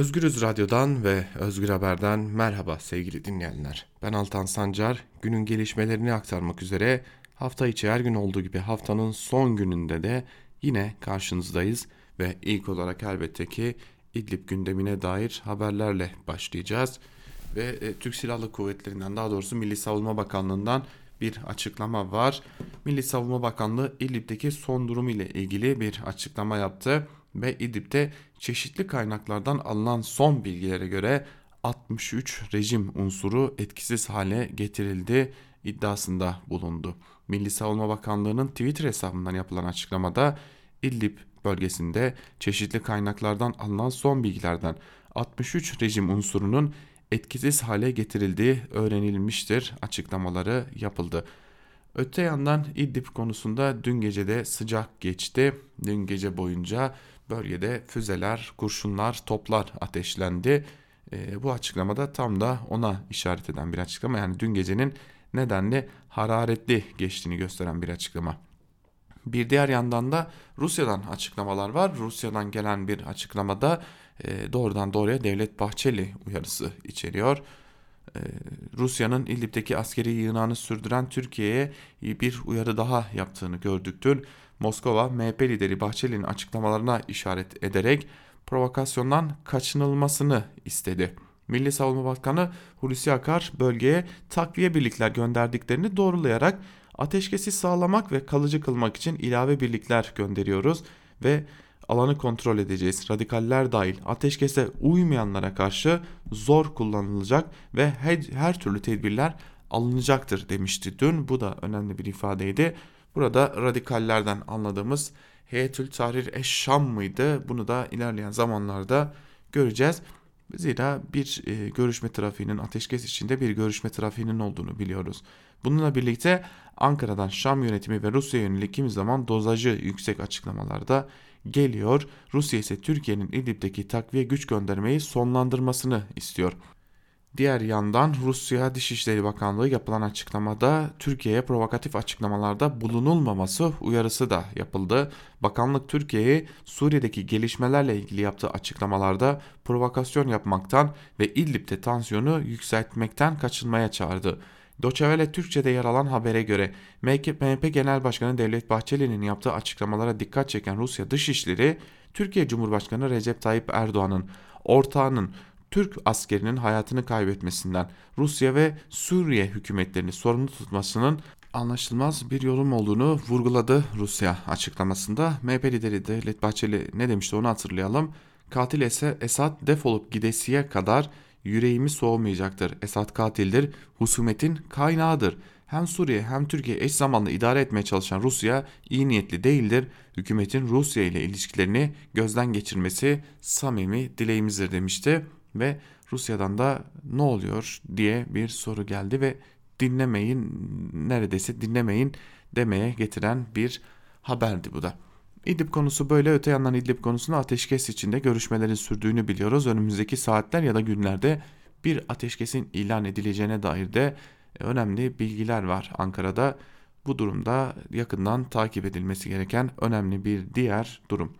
Özgürüz Radyo'dan ve Özgür Haber'den merhaba sevgili dinleyenler. Ben Altan Sancar, günün gelişmelerini aktarmak üzere hafta içi her gün olduğu gibi haftanın son gününde de yine karşınızdayız. Ve ilk olarak elbette ki İdlib gündemine dair haberlerle başlayacağız. Ve e, Türk Silahlı Kuvvetleri'nden daha doğrusu Milli Savunma Bakanlığı'ndan bir açıklama var. Milli Savunma Bakanlığı İdlib'deki son durumu ile ilgili bir açıklama yaptı ve İdlib'de çeşitli kaynaklardan alınan son bilgilere göre 63 rejim unsuru etkisiz hale getirildi iddiasında bulundu. Milli Savunma Bakanlığı'nın Twitter hesabından yapılan açıklamada İdlib bölgesinde çeşitli kaynaklardan alınan son bilgilerden 63 rejim unsurunun etkisiz hale getirildiği öğrenilmiştir açıklamaları yapıldı. Öte yandan İdlib konusunda dün gece de sıcak geçti. Dün gece boyunca bölgede füzeler, kurşunlar, toplar ateşlendi. E, bu açıklamada tam da ona işaret eden bir açıklama. Yani dün gecenin nedenli hararetli geçtiğini gösteren bir açıklama. Bir diğer yandan da Rusya'dan açıklamalar var. Rusya'dan gelen bir açıklamada e, doğrudan doğruya Devlet Bahçeli uyarısı içeriyor. E, Rusya'nın İdlib'deki askeri yığınağını sürdüren Türkiye'ye bir uyarı daha yaptığını gördük. Moskova MHP lideri Bahçeli'nin açıklamalarına işaret ederek provokasyondan kaçınılmasını istedi. Milli Savunma Bakanı Hulusi Akar bölgeye takviye birlikler gönderdiklerini doğrulayarak ateşkesi sağlamak ve kalıcı kılmak için ilave birlikler gönderiyoruz ve alanı kontrol edeceğiz. Radikaller dahil ateşkese uymayanlara karşı zor kullanılacak ve her, türlü tedbirler alınacaktır demişti dün. Bu da önemli bir ifadeydi. Burada radikallerden anladığımız Heyetül Tahrir Eşşam mıydı? Bunu da ilerleyen zamanlarda göreceğiz. Zira bir e, görüşme trafiğinin ateşkes içinde bir görüşme trafiğinin olduğunu biliyoruz. Bununla birlikte Ankara'dan Şam yönetimi ve Rusya yönelik kimi zaman dozajı yüksek açıklamalarda geliyor. Rusya ise Türkiye'nin İdlib'deki takviye güç göndermeyi sonlandırmasını istiyor. Diğer yandan Rusya Dışişleri Bakanlığı yapılan açıklamada Türkiye'ye provokatif açıklamalarda bulunulmaması uyarısı da yapıldı. Bakanlık Türkiye'yi Suriye'deki gelişmelerle ilgili yaptığı açıklamalarda provokasyon yapmaktan ve İdlib'de tansiyonu yükseltmekten kaçınmaya çağırdı. Doçevele Türkçe'de yer alan habere göre MHP Genel Başkanı Devlet Bahçeli'nin yaptığı açıklamalara dikkat çeken Rusya Dışişleri, Türkiye Cumhurbaşkanı Recep Tayyip Erdoğan'ın ortağının Türk askerinin hayatını kaybetmesinden Rusya ve Suriye hükümetlerini sorumlu tutmasının anlaşılmaz bir yorum olduğunu vurguladı Rusya açıklamasında. MHP lideri Devlet Bahçeli ne demişti onu hatırlayalım. Katil ise Esad defolup gidesiye kadar yüreğimi soğumayacaktır. Esad katildir, husumetin kaynağıdır. Hem Suriye hem Türkiye eş zamanlı idare etmeye çalışan Rusya iyi niyetli değildir. Hükümetin Rusya ile ilişkilerini gözden geçirmesi samimi dileğimizdir demişti ve Rusya'dan da ne oluyor diye bir soru geldi ve dinlemeyin neredeyse dinlemeyin demeye getiren bir haberdi bu da. İdlib konusu böyle öte yandan İdlib konusunda ateşkes içinde görüşmelerin sürdüğünü biliyoruz. Önümüzdeki saatler ya da günlerde bir ateşkesin ilan edileceğine dair de önemli bilgiler var Ankara'da. Bu durumda yakından takip edilmesi gereken önemli bir diğer durum.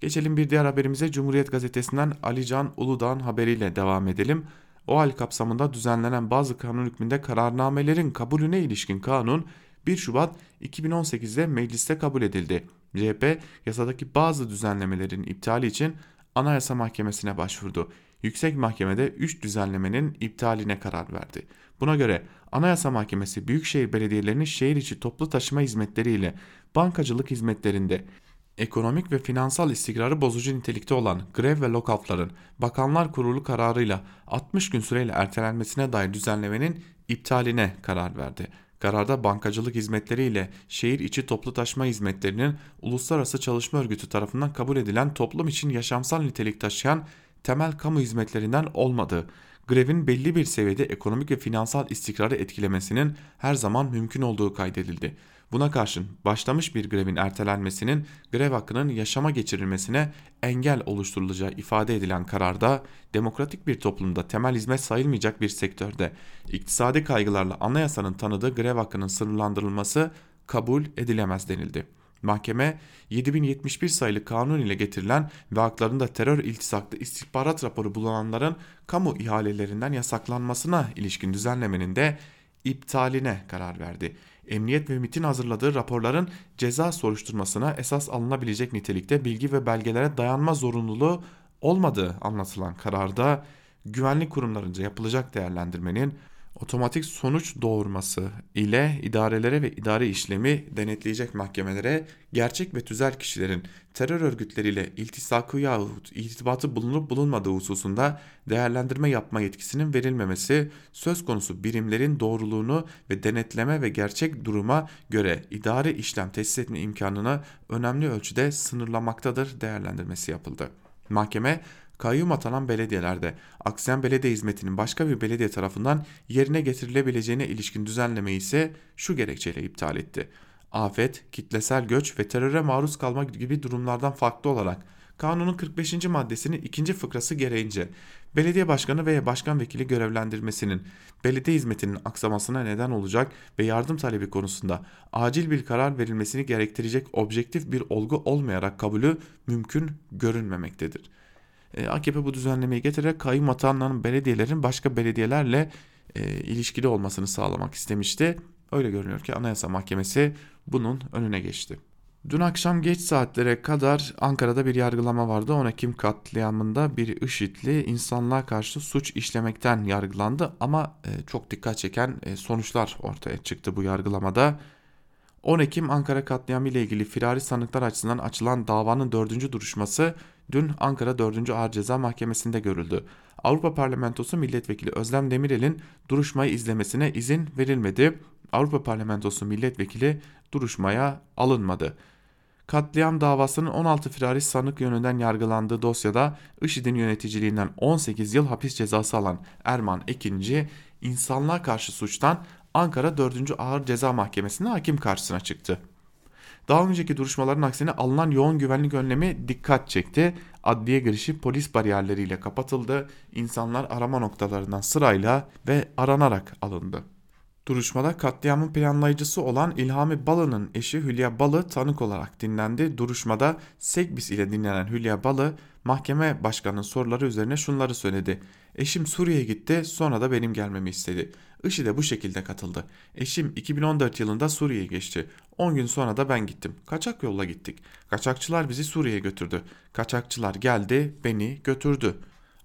Geçelim bir diğer haberimize Cumhuriyet Gazetesi'nden Ali Can Uludağ'ın haberiyle devam edelim. O hal kapsamında düzenlenen bazı kanun hükmünde kararnamelerin kabulüne ilişkin kanun 1 Şubat 2018'de mecliste kabul edildi. CHP yasadaki bazı düzenlemelerin iptali için Anayasa Mahkemesi'ne başvurdu. Yüksek Mahkemede 3 düzenlemenin iptaline karar verdi. Buna göre Anayasa Mahkemesi büyükşehir belediyelerinin şehir içi toplu taşıma hizmetleriyle bankacılık hizmetlerinde ekonomik ve finansal istikrarı bozucu nitelikte olan grev ve lockoutların Bakanlar Kurulu kararıyla 60 gün süreyle ertelenmesine dair düzenlemenin iptaline karar verdi. Kararda bankacılık hizmetleri ile şehir içi toplu taşıma hizmetlerinin Uluslararası Çalışma Örgütü tarafından kabul edilen toplum için yaşamsal nitelik taşıyan temel kamu hizmetlerinden olmadığı, grevin belli bir seviyede ekonomik ve finansal istikrarı etkilemesinin her zaman mümkün olduğu kaydedildi. Buna karşın başlamış bir grevin ertelenmesinin grev hakkının yaşama geçirilmesine engel oluşturulacağı ifade edilen kararda demokratik bir toplumda temel hizmet sayılmayacak bir sektörde iktisadi kaygılarla anayasanın tanıdığı grev hakkının sınırlandırılması kabul edilemez denildi. Mahkeme 7071 sayılı kanun ile getirilen ve haklarında terör iltisaklı istihbarat raporu bulunanların kamu ihalelerinden yasaklanmasına ilişkin düzenlemenin de iptaline karar verdi. Emniyet ve MIT'in hazırladığı raporların ceza soruşturmasına esas alınabilecek nitelikte bilgi ve belgelere dayanma zorunluluğu olmadığı anlatılan kararda güvenlik kurumlarınca yapılacak değerlendirmenin otomatik sonuç doğurması ile idarelere ve idari işlemi denetleyecek mahkemelere gerçek ve tüzel kişilerin terör örgütleriyle iltisakı yahut irtibatı bulunup bulunmadığı hususunda değerlendirme yapma yetkisinin verilmemesi söz konusu birimlerin doğruluğunu ve denetleme ve gerçek duruma göre idari işlem tesis etme imkanını önemli ölçüde sınırlamaktadır değerlendirmesi yapıldı. Mahkeme kayyum atanan belediyelerde aksayan belediye hizmetinin başka bir belediye tarafından yerine getirilebileceğine ilişkin düzenleme ise şu gerekçeyle iptal etti. Afet, kitlesel göç ve teröre maruz kalma gibi durumlardan farklı olarak kanunun 45. maddesinin ikinci fıkrası gereğince belediye başkanı veya başkan vekili görevlendirmesinin belediye hizmetinin aksamasına neden olacak ve yardım talebi konusunda acil bir karar verilmesini gerektirecek objektif bir olgu olmayarak kabulü mümkün görünmemektedir. E, AKP bu düzenlemeyi getirerek kayyum atanların belediyelerin başka belediyelerle e, ilişkili olmasını sağlamak istemişti. Öyle görünüyor ki Anayasa Mahkemesi bunun önüne geçti. Dün akşam geç saatlere kadar Ankara'da bir yargılama vardı. 10 Ekim katliamında bir IŞİD'li insanlığa karşı suç işlemekten yargılandı ama e, çok dikkat çeken sonuçlar ortaya çıktı bu yargılamada. 10 Ekim Ankara katliamı ile ilgili firari sanıklar açısından açılan davanın dördüncü duruşması dün Ankara 4. Ağır Ceza Mahkemesi'nde görüldü. Avrupa Parlamentosu Milletvekili Özlem Demirel'in duruşmayı izlemesine izin verilmedi. Avrupa Parlamentosu Milletvekili duruşmaya alınmadı. Katliam davasının 16 firari sanık yönünden yargılandığı dosyada IŞİD'in yöneticiliğinden 18 yıl hapis cezası alan Erman Ekinci, insanlığa karşı suçtan Ankara 4. Ağır Ceza Mahkemesi'nde hakim karşısına çıktı. Daha önceki duruşmaların aksine alınan yoğun güvenlik önlemi dikkat çekti. Adliye girişi polis bariyerleriyle kapatıldı. İnsanlar arama noktalarından sırayla ve aranarak alındı. Duruşmada katliamın planlayıcısı olan İlhami Balı'nın eşi Hülya Balı tanık olarak dinlendi. Duruşmada Segbis ile dinlenen Hülya Balı mahkeme başkanının soruları üzerine şunları söyledi. Eşim Suriye'ye gitti sonra da benim gelmemi istedi. IŞİ de bu şekilde katıldı. Eşim 2014 yılında Suriye'ye geçti. 10 gün sonra da ben gittim. Kaçak yolla gittik. Kaçakçılar bizi Suriye'ye götürdü. Kaçakçılar geldi beni götürdü.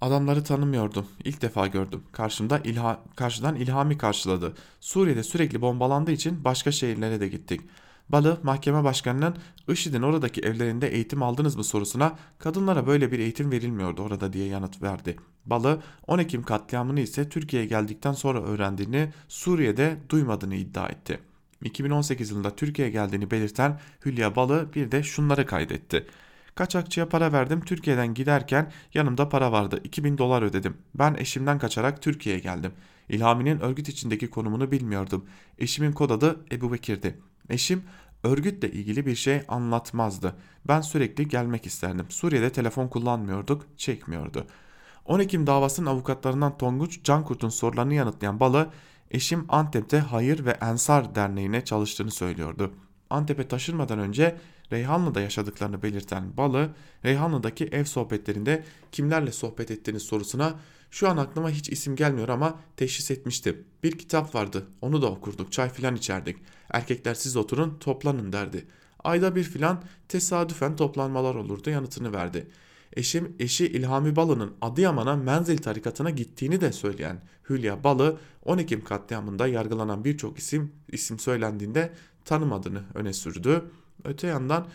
Adamları tanımıyordum. İlk defa gördüm. Karşımda ilha, karşıdan ilhami karşıladı. Suriye'de sürekli bombalandığı için başka şehirlere de gittik. Balı mahkeme başkanının IŞİD'in oradaki evlerinde eğitim aldınız mı sorusuna kadınlara böyle bir eğitim verilmiyordu orada diye yanıt verdi. Balı 10 Ekim katliamını ise Türkiye'ye geldikten sonra öğrendiğini Suriye'de duymadığını iddia etti. 2018 yılında Türkiye'ye geldiğini belirten Hülya Balı bir de şunları kaydetti. Kaçakçıya para verdim Türkiye'den giderken yanımda para vardı 2000 dolar ödedim. Ben eşimden kaçarak Türkiye'ye geldim. İlhami'nin örgüt içindeki konumunu bilmiyordum. Eşimin kod adı Ebu Bekir'di. Eşim örgütle ilgili bir şey anlatmazdı. Ben sürekli gelmek isterdim. Suriye'de telefon kullanmıyorduk, çekmiyordu. 10 Ekim davasının avukatlarından Tonguç Cankurt'un sorularını yanıtlayan Balı, eşim Antep'te Hayır ve Ensar Derneği'ne çalıştığını söylüyordu. Antep'e taşınmadan önce Reyhanlı'da yaşadıklarını belirten Balı, Reyhanlı'daki ev sohbetlerinde kimlerle sohbet ettiğiniz sorusuna şu an aklıma hiç isim gelmiyor ama teşhis etmiştim. Bir kitap vardı onu da okurduk çay filan içerdik. Erkekler siz oturun toplanın derdi. Ayda bir filan tesadüfen toplanmalar olurdu yanıtını verdi. Eşim eşi İlhami Balı'nın Adıyaman'a Menzil tarikatına gittiğini de söyleyen Hülya Balı 10 Ekim katliamında yargılanan birçok isim isim söylendiğinde tanımadığını öne sürdü. Öte yandan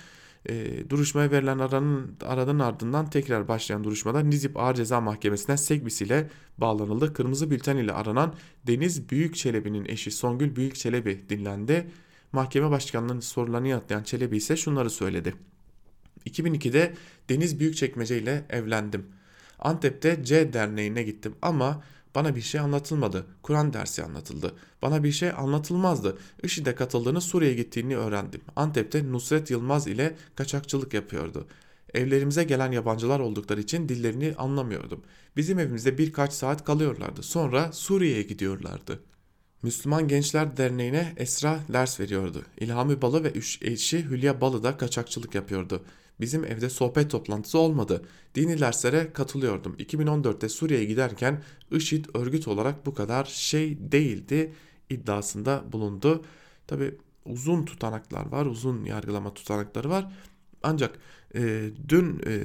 e, duruşmaya verilen aranın, aranın ardından tekrar başlayan duruşmada Nizip Ağır Ceza Mahkemesi'ne Segbis ile bağlanıldı. Kırmızı bülten ile aranan Deniz Büyükçelebi'nin eşi Songül Büyükçelebi dinlendi. Mahkeme başkanlığının sorularını yanıtlayan Çelebi ise şunları söyledi. 2002'de Deniz Büyükçekmece ile evlendim. Antep'te C derneğine gittim ama bana bir şey anlatılmadı. Kur'an dersi anlatıldı. Bana bir şey anlatılmazdı. IŞİD'e katıldığını Suriye'ye gittiğini öğrendim. Antep'te Nusret Yılmaz ile kaçakçılık yapıyordu. Evlerimize gelen yabancılar oldukları için dillerini anlamıyordum. Bizim evimizde birkaç saat kalıyorlardı. Sonra Suriye'ye gidiyorlardı. Müslüman Gençler Derneği'ne Esra ders veriyordu. İlhami Balı ve eşi Hülya Balı da kaçakçılık yapıyordu. Bizim evde sohbet toplantısı olmadı. Dini derslere katılıyordum. 2014'te Suriye'ye giderken IŞİD örgüt olarak bu kadar şey değildi iddiasında bulundu. Tabi uzun tutanaklar var, uzun yargılama tutanakları var. Ancak e, dün e,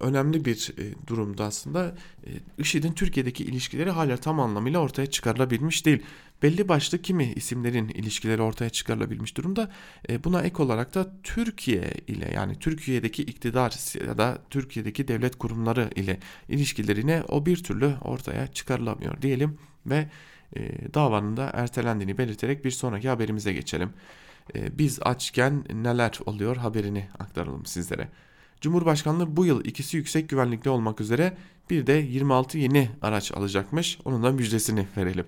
önemli bir e, durumda aslında e, IŞİD'in Türkiye'deki ilişkileri hala tam anlamıyla ortaya çıkarılabilmiş değil. Belli başlı kimi isimlerin ilişkileri ortaya çıkarılabilmiş durumda. E, buna ek olarak da Türkiye ile yani Türkiye'deki iktidar ya da Türkiye'deki devlet kurumları ile ilişkilerine o bir türlü ortaya çıkarılamıyor diyelim ve e, davanın da ertelendiğini belirterek bir sonraki haberimize geçelim. E, biz açken neler oluyor haberini aktaralım sizlere. Cumhurbaşkanlığı bu yıl ikisi yüksek güvenlikli olmak üzere bir de 26 yeni araç alacakmış. Onun da müjdesini verelim.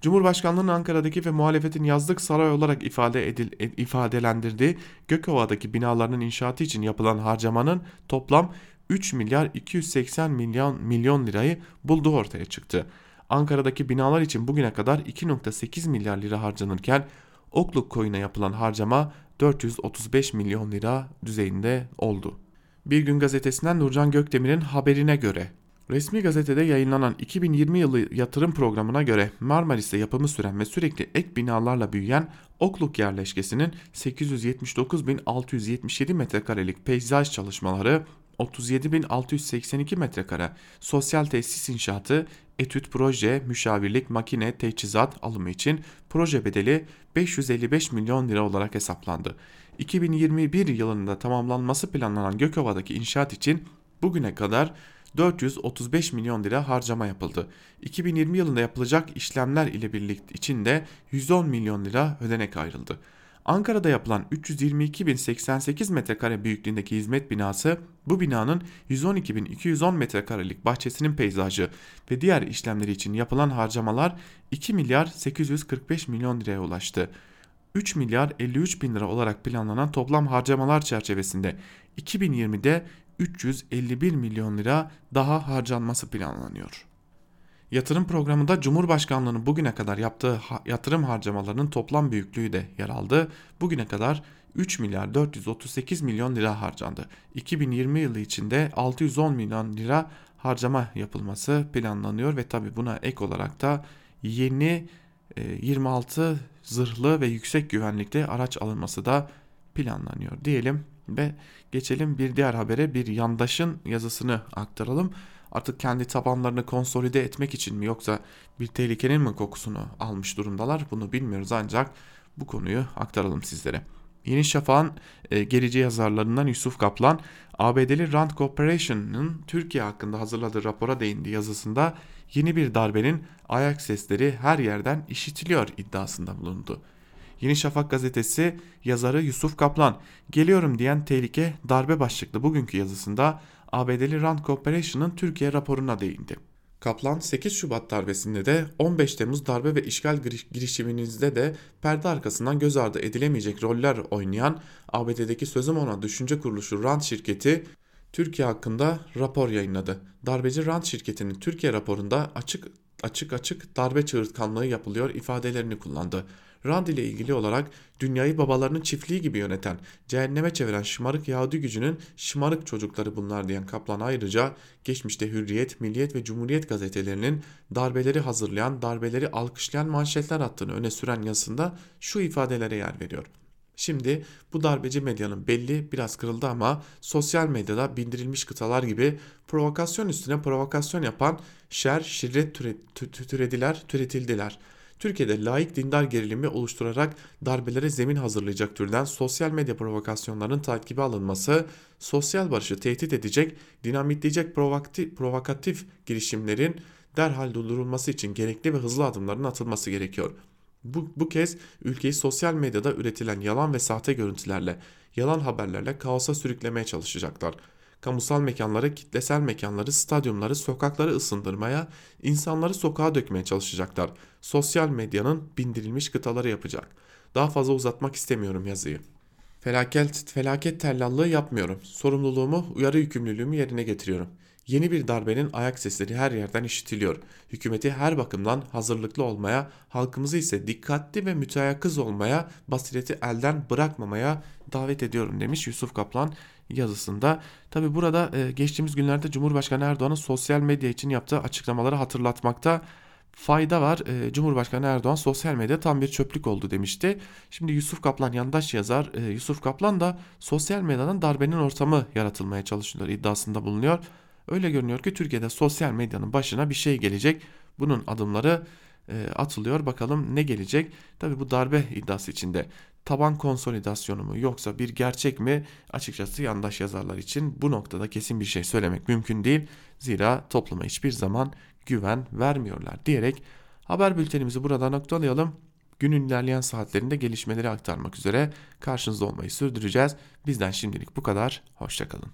Cumhurbaşkanlığının Ankara'daki ve muhalefetin yazlık saray olarak ifade edil, ifadelendirdiği Gökova'daki binalarının inşaatı için yapılan harcamanın toplam 3 milyar 280 milyon milyon lirayı bulduğu ortaya çıktı. Ankara'daki binalar için bugüne kadar 2.8 milyar lira harcanırken Okluk koyuna yapılan harcama 435 milyon lira düzeyinde oldu. Bir gün gazetesinden Nurcan Gökdemir'in haberine göre Resmi gazetede yayınlanan 2020 yılı yatırım programına göre Marmaris'te yapımı süren ve sürekli ek binalarla büyüyen Okluk yerleşkesinin 879.677 metrekarelik peyzaj çalışmaları 37.682 metrekare sosyal tesis inşaatı, etüt proje, müşavirlik, makine, teçhizat alımı için proje bedeli 555 milyon lira olarak hesaplandı. 2021 yılında tamamlanması planlanan Gökova'daki inşaat için bugüne kadar 435 milyon lira harcama yapıldı. 2020 yılında yapılacak işlemler ile birlikte içinde 110 milyon lira ödenek ayrıldı. Ankara'da yapılan 322.088 metrekare büyüklüğündeki hizmet binası bu binanın 112.210 metrekarelik bahçesinin peyzajı ve diğer işlemleri için yapılan harcamalar 2 milyar 845 milyon liraya ulaştı. 3 milyar 53 bin lira olarak planlanan toplam harcamalar çerçevesinde 2020'de 351 milyon lira daha harcanması planlanıyor. Yatırım programında Cumhurbaşkanlığı'nın bugüne kadar yaptığı yatırım harcamalarının toplam büyüklüğü de yer aldı. Bugüne kadar 3 milyar 438 milyon lira harcandı. 2020 yılı içinde 610 milyon lira harcama yapılması planlanıyor ve tabi buna ek olarak da yeni 26 e, zırhlı ve yüksek güvenlikli araç alınması da planlanıyor diyelim ve geçelim bir diğer habere bir yandaşın yazısını aktaralım. Artık kendi tabanlarını konsolide etmek için mi yoksa bir tehlikenin mi kokusunu almış durumdalar bunu bilmiyoruz ancak bu konuyu aktaralım sizlere. Yeni Şafak'ın e, gerici yazarlarından Yusuf Kaplan, ABD'li Rand Corporation'ın Türkiye hakkında hazırladığı rapora değindi yazısında yeni bir darbenin ayak sesleri her yerden işitiliyor iddiasında bulundu. Yeni Şafak gazetesi yazarı Yusuf Kaplan, geliyorum diyen tehlike darbe başlıklı bugünkü yazısında ABD'li Rand Corporation'ın Türkiye raporuna değindi. Kaplan 8 Şubat darbesinde de 15 Temmuz darbe ve işgal girişiminizde de perde arkasından göz ardı edilemeyecek roller oynayan ABD'deki sözüm ona düşünce kuruluşu Rand şirketi Türkiye hakkında rapor yayınladı. Darbeci Rand şirketinin Türkiye raporunda açık açık açık darbe çığırtkanlığı yapılıyor ifadelerini kullandı. Rand ile ilgili olarak dünyayı babalarının çiftliği gibi yöneten, cehenneme çeviren şımarık Yahudi gücünün şımarık çocukları bunlar diyen Kaplan ayrıca geçmişte Hürriyet, Milliyet ve Cumhuriyet gazetelerinin darbeleri hazırlayan, darbeleri alkışlayan manşetler attığını öne süren yazısında şu ifadelere yer veriyor. Şimdi bu darbeci medyanın belli biraz kırıldı ama sosyal medyada bindirilmiş kıtalar gibi provokasyon üstüne provokasyon yapan şer, şirret türediler, türetildiler. Türkiye'de laik dindar gerilimi oluşturarak darbelere zemin hazırlayacak türden sosyal medya provokasyonlarının takibi alınması, sosyal barışı tehdit edecek, dinamitleyecek provokatif, provokatif girişimlerin derhal durdurulması için gerekli ve hızlı adımların atılması gerekiyor. Bu, bu kez ülkeyi sosyal medyada üretilen yalan ve sahte görüntülerle, yalan haberlerle kaosa sürüklemeye çalışacaklar kamusal mekanları, kitlesel mekanları, stadyumları, sokakları ısındırmaya, insanları sokağa dökmeye çalışacaklar. Sosyal medyanın bindirilmiş kıtaları yapacak. Daha fazla uzatmak istemiyorum yazıyı. Felaket, felaket tellallığı yapmıyorum. Sorumluluğumu, uyarı yükümlülüğümü yerine getiriyorum. Yeni bir darbenin ayak sesleri her yerden işitiliyor. Hükümeti her bakımdan hazırlıklı olmaya, halkımızı ise dikkatli ve müteyakkız olmaya, basireti elden bırakmamaya davet ediyorum demiş Yusuf Kaplan yazısında. Tabi burada e, geçtiğimiz günlerde Cumhurbaşkanı Erdoğan'ın sosyal medya için yaptığı açıklamaları hatırlatmakta fayda var. E, Cumhurbaşkanı Erdoğan sosyal medya tam bir çöplük oldu demişti. Şimdi Yusuf Kaplan yandaş yazar. E, Yusuf Kaplan da sosyal medyadan darbenin ortamı yaratılmaya çalışılıyor iddiasında bulunuyor. Öyle görünüyor ki Türkiye'de sosyal medyanın başına bir şey gelecek. Bunun adımları e, atılıyor. Bakalım ne gelecek? Tabi bu darbe iddiası içinde taban konsolidasyonu mu yoksa bir gerçek mi? Açıkçası yandaş yazarlar için bu noktada kesin bir şey söylemek mümkün değil. Zira topluma hiçbir zaman güven vermiyorlar diyerek haber bültenimizi burada noktalayalım. Günün ilerleyen saatlerinde gelişmeleri aktarmak üzere karşınızda olmayı sürdüreceğiz. Bizden şimdilik bu kadar. Hoşçakalın.